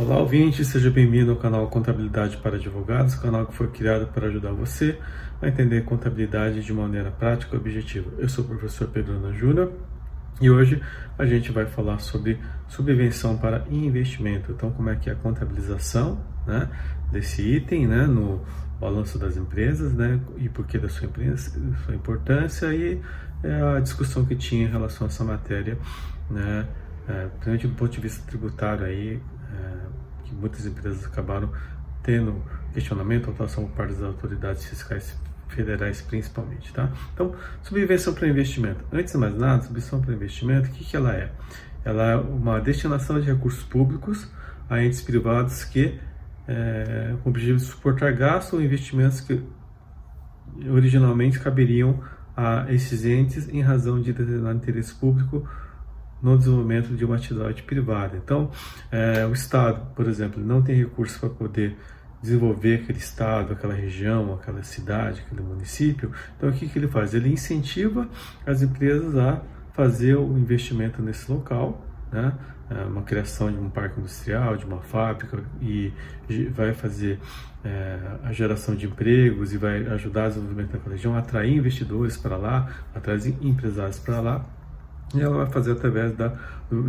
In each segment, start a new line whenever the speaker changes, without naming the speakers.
Olá, ouvinte, seja bem-vindo ao canal Contabilidade para Advogados, canal que foi criado para ajudar você a entender contabilidade de maneira prática e objetiva. Eu sou o professor Pedro Ana Júnior e hoje a gente vai falar sobre subvenção para investimento. Então, como é que é a contabilização né, desse item né, no balanço das empresas né, e por que da sua, sua importância e é, a discussão que tinha em relação a essa matéria, né, é, principalmente do ponto de vista tributário aí, que muitas empresas acabaram tendo questionamento, atuação por parte das autoridades fiscais federais principalmente, tá? Então, subvenção para investimento. Antes de mais nada, subvenção para investimento, o que, que ela é? Ela é uma destinação de recursos públicos a entes privados que, é, com o objetivo de suportar gastos ou investimentos que originalmente caberiam a esses entes em razão de determinado interesse público no desenvolvimento de uma atividade privada. Então, é, o Estado, por exemplo, não tem recursos para poder desenvolver aquele estado, aquela região, aquela cidade, aquele município. Então, o que, que ele faz? Ele incentiva as empresas a fazer o investimento nesse local, né? É, uma criação de um parque industrial, de uma fábrica e vai fazer é, a geração de empregos e vai ajudar o desenvolvimento daquela região, atrair investidores para lá, atrair empresários para lá e ela vai fazer através da,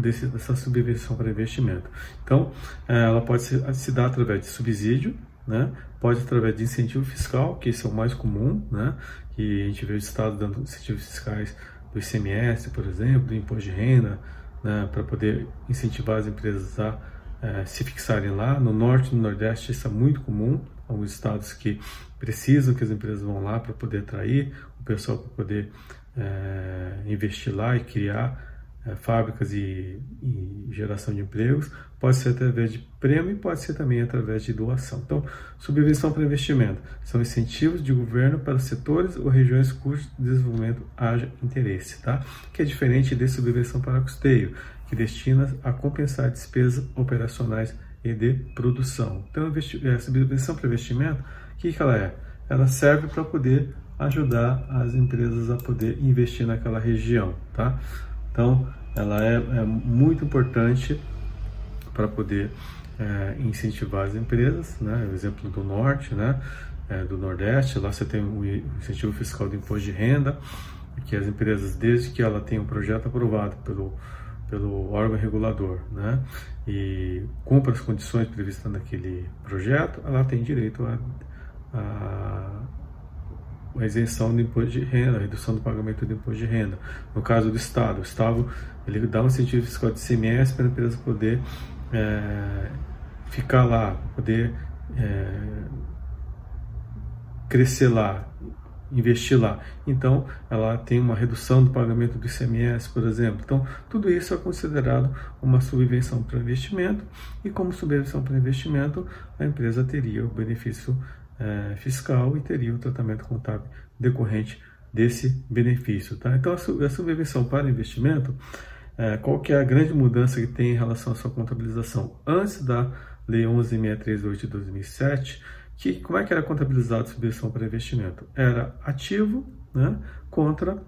desse, dessa subvenção para investimento. Então, é, ela pode se, se dar através de subsídio, né? pode através de incentivo fiscal, que esse é o mais comum, né? que a gente vê o Estado dando incentivos fiscais do ICMS, por exemplo, do imposto de renda, né? para poder incentivar as empresas a é, se fixarem lá. No norte e no nordeste isso é muito comum, alguns estados que precisam que as empresas vão lá para poder atrair o pessoal para poder é, investir lá e criar é, fábricas e, e, geração de empregos, pode ser através de prêmio e pode ser também através de doação. Então, subvenção para investimento são incentivos de governo para setores ou regiões cujo desenvolvimento haja interesse, tá? que é diferente de subvenção para custeio, que destina a compensar despesas operacionais e de produção. Então, a é, subvenção para investimento, o que, que ela é? Ela serve para poder ajudar as empresas a poder investir naquela região, tá? Então, ela é, é muito importante para poder é, incentivar as empresas, né? O exemplo do norte, né? É, do nordeste, lá você tem o incentivo fiscal do imposto de renda, que as empresas, desde que ela tenha um projeto aprovado pelo pelo órgão regulador, né, e cumpra as condições previstas naquele projeto, ela tem direito a, a a isenção do imposto de renda, a redução do pagamento do imposto de renda. No caso do Estado, o Estado ele dá um incentivo fiscal de CMS para a empresa poder é, ficar lá, poder é, crescer lá, investir lá. Então, ela tem uma redução do pagamento do ICMS, por exemplo. Então, tudo isso é considerado uma subvenção para investimento e como subvenção para investimento, a empresa teria o benefício é, fiscal e teria o tratamento contábil decorrente desse benefício. Tá? Então, a, subvenção para investimento, é, qual que é a grande mudança que tem em relação à sua contabilização? Antes da Lei 11.638 de 2007, que, como é que era contabilizado a subvenção para investimento? Era ativo né, contra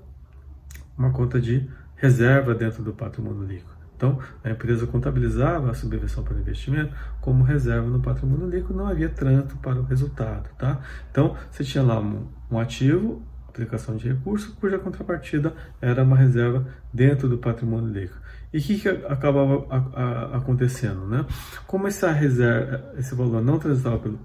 uma conta de reserva dentro do patrimônio líquido. Então, a empresa contabilizava a subvenção para investimento como reserva no patrimônio líquido, não havia trânsito para o resultado. Tá? Então, você tinha lá um, ativo, aplicação de recurso, cuja contrapartida era uma reserva dentro do patrimônio líquido. E o que, que acabava acontecendo? Né? Como essa reserva, esse valor não transitava pelo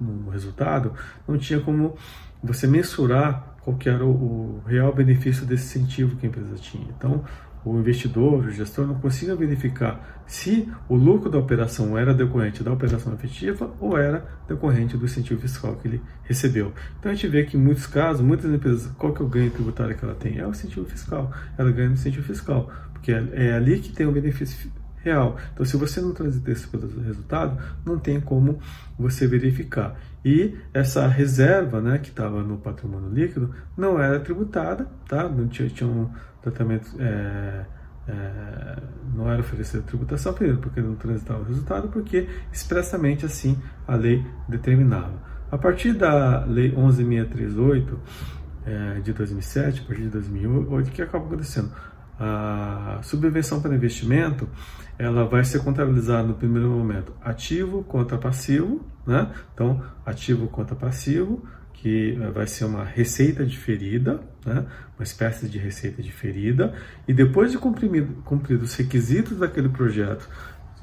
no resultado, não tinha como você mensurar qual era o, o real benefício desse incentivo que a empresa tinha. Então, o investidor, o gestor, não consiga verificar se o lucro da operação era decorrente da operação efetiva ou era decorrente do incentivo fiscal que ele recebeu. Então a gente vê que em muitos casos, muitas empresas, qual que é o ganho tributário que ela tem? É o incentivo fiscal. Ela ganha no incentivo fiscal, porque é, é ali que tem o benefício real. Então, se você não transita esse resultado, não tem como você verificar. E essa reserva, né, que estava no patrimônio líquido, não era tributada, tá? Não tinha, tinha um tratamento, é, é, não era oferecido tributação, porque não transitava o resultado, porque expressamente assim a lei determinava. A partir da lei 11.638 é, de 2007, a partir de 2008, o que acaba acontecendo? a subvenção para investimento ela vai ser contabilizada no primeiro momento ativo contra passivo, né? Então, ativo contra passivo, que eh, vai ser uma receita diferida, né? uma espécie de receita diferida, e depois de cumprido, cumprido os requisitos daquele projeto,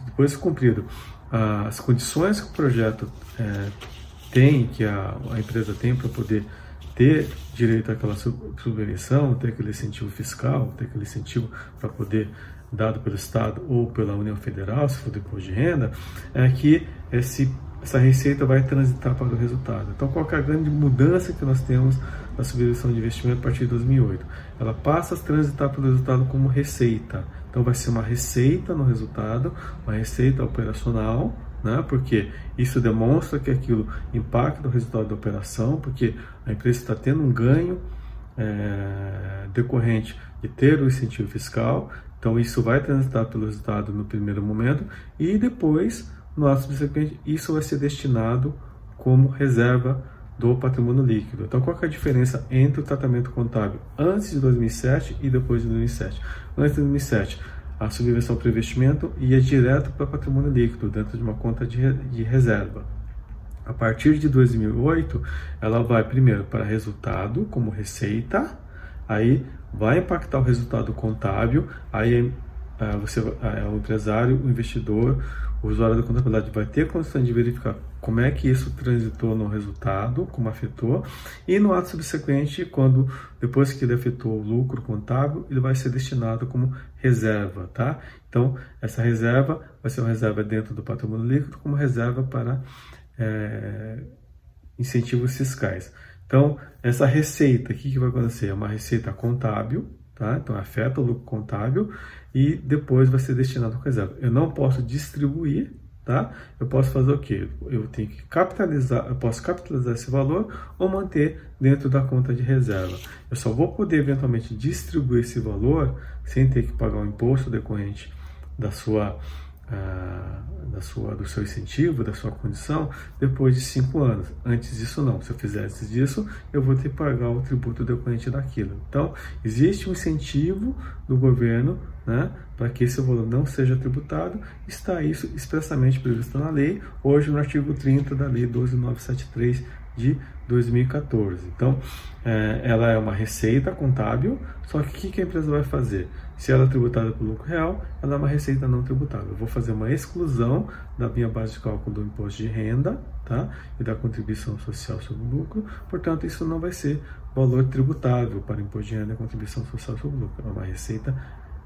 depois de cumprido as condições que o projeto é, tem, que a, a empresa tem para poder ter direito àquela subvenção, ter aquele incentivo fiscal, ter aquele incentivo para poder dado pelo Estado ou pela União Federal, se for imposto de renda, é que esse, essa receita vai transitar para o resultado. Então, qual é a grande mudança que nós temos na subvenção de investimento a partir de 2008? Ela passa a transitar para o resultado como receita. Então, vai ser uma receita no resultado, uma receita operacional, né? porque isso demonstra que aquilo impacta o resultado da operação, porque a empresa está tendo um ganho é, decorrente de ter o incentivo fiscal, então isso vai transitar pelo resultado no primeiro momento e depois, no ato subsequente, isso vai ser destinado como reserva do patrimônio líquido. Então qual é a diferença entre o tratamento contábil antes de 2007 e depois de 2007? Antes de 2007, a subvenção para investimento ia direto para patrimônio líquido, dentro de uma conta de, de reserva. A partir de 2008, ela vai primeiro para resultado como receita, aí vai impactar o resultado contábil, aí você, é, o empresário, o investidor, o usuário da contabilidade vai ter condição de verificar como é que isso transitou no resultado, como afetou, e no ato subsequente, quando depois que ele afetou o lucro contábil, ele vai ser destinado como reserva, tá? Então, essa reserva vai ser uma reserva dentro do patrimônio líquido, como reserva para é, incentivos fiscais. Então, essa receita, o que, que vai acontecer? É uma receita contábil, tá? Então, afeta o lucro contábil e depois vai ser destinado a reserva. Eu não posso distribuir, tá? Eu posso fazer o quê? Eu tenho que capitalizar, eu posso capitalizar esse valor ou manter dentro da conta de reserva. Eu só vou poder eventualmente distribuir esse valor sem ter que pagar o um imposto decorrente da sua da sua, do seu incentivo, da sua condição, depois de cinco anos. Antes disso, não. Se eu fizesse disso, eu vou ter que pagar o tributo decorrente daquilo. Então, existe um incentivo do governo né, para que esse valor não seja tributado. Está isso expressamente previsto na lei, hoje no artigo 30 da Lei 12973 de 2014. Então, é, ela é uma receita contábil, só que o que a empresa vai fazer? Se ela é tributada pelo lucro real, ela é uma receita não tributável. Eu vou fazer uma exclusão da minha base de cálculo do imposto de renda tá? e da contribuição social sobre o lucro, portanto, isso não vai ser valor tributável para imposto de renda e contribuição social sobre o lucro. É uma receita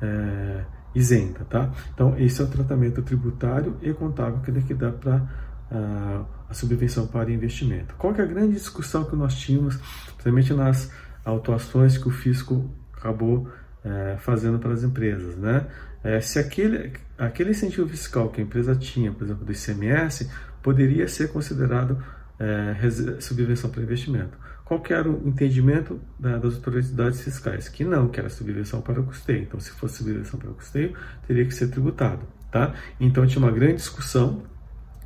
é, isenta. Tá? Então, esse é o tratamento tributário e contábil que daqui dá para a, a subvenção para investimento. Qual que é a grande discussão que nós tínhamos, principalmente nas autuações que o fisco acabou é, fazendo para as empresas, né? É, se aquele, aquele incentivo fiscal que a empresa tinha, por exemplo, do ICMS, poderia ser considerado é, subvenção para investimento. Qual era o entendimento da, das autoridades fiscais? Que não, que era subvenção para o custeio. Então, se fosse subvenção para o custeio, teria que ser tributado, tá? Então, tinha uma grande discussão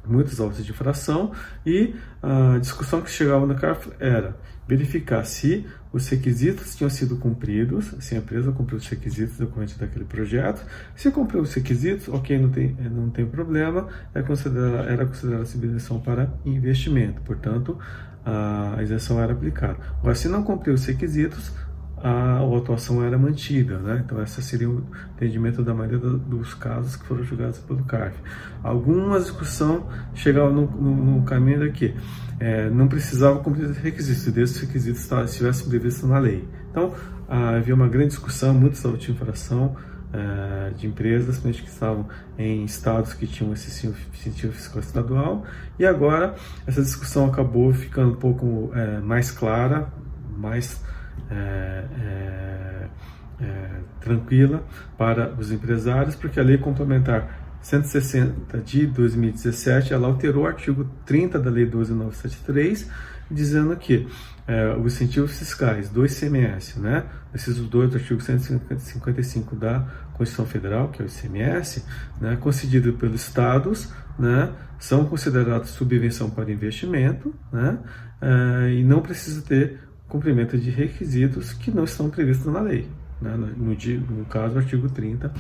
muitas aulas de fração e a discussão que chegava no CARF era verificar se os requisitos tinham sido cumpridos, se a empresa cumpriu os requisitos decorrentes daquele projeto. Se cumpriu os requisitos, ok, não tem, não tem problema, é considerada, era considerada subvenção para investimento, portanto, a isenção era aplicada. Agora, se não cumpriu os requisitos, a atuação era mantida. Né? Então, esse seria o entendimento da maioria dos casos que foram julgados pelo CARF. Algumas discussão chegavam no, no, no caminho daqui. É, não precisava cumprir os requisitos, desde os requisitos estivessem previstos na lei. Então, havia uma grande discussão, muitas autos de infração é, de empresas, que estavam em estados que tinham esse incentivo fiscal estadual, e agora essa discussão acabou ficando um pouco é, mais clara, mais é, é, tranquila para os empresários, porque a lei complementar 160 de 2017 ela alterou o artigo 30 da lei 12973, dizendo que é, os incentivos fiscais do ICMS, né, esses dois do artigo 155 da Constituição Federal, que é o ICMS, né, concedido pelos estados, né, são considerados subvenção para investimento, né, é, e não precisa ter cumprimento de requisitos que não estão previstos na lei. né, no, no caso, artigo 30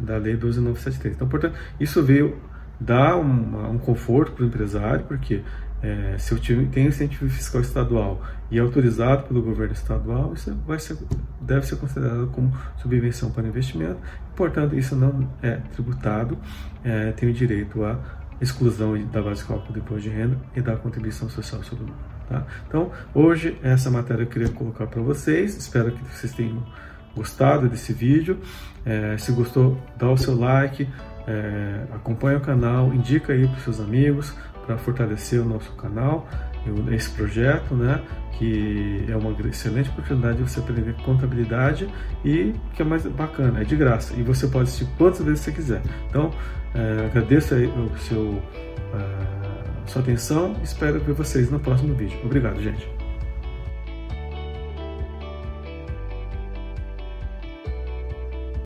da Lei 12.973. Então, portanto, isso veio dar uma, um conforto para o empresário, porque é, se eu tenho incentivo fiscal estadual e é autorizado pelo governo estadual, isso vai ser, deve ser considerado como subvenção para investimento, portanto, isso não é tributado, é, tem o direito à exclusão da base de cálculo do imposto de renda e da contribuição social sobre o lucro. Tá? Então, hoje, essa matéria eu queria colocar para vocês, espero que vocês tenham gostado desse vídeo. É, se gostou, dá o seu like, é, acompanha o canal, indica aí para seus amigos para fortalecer o nosso canal, esse projeto, né? Que é uma excelente oportunidade de você aprender contabilidade e que é mais bacana, é de graça e você pode assistir quantas vezes você quiser. Então, é, agradeço aí o seu, é, sua atenção, espero ver vocês no próximo vídeo. Obrigado, gente.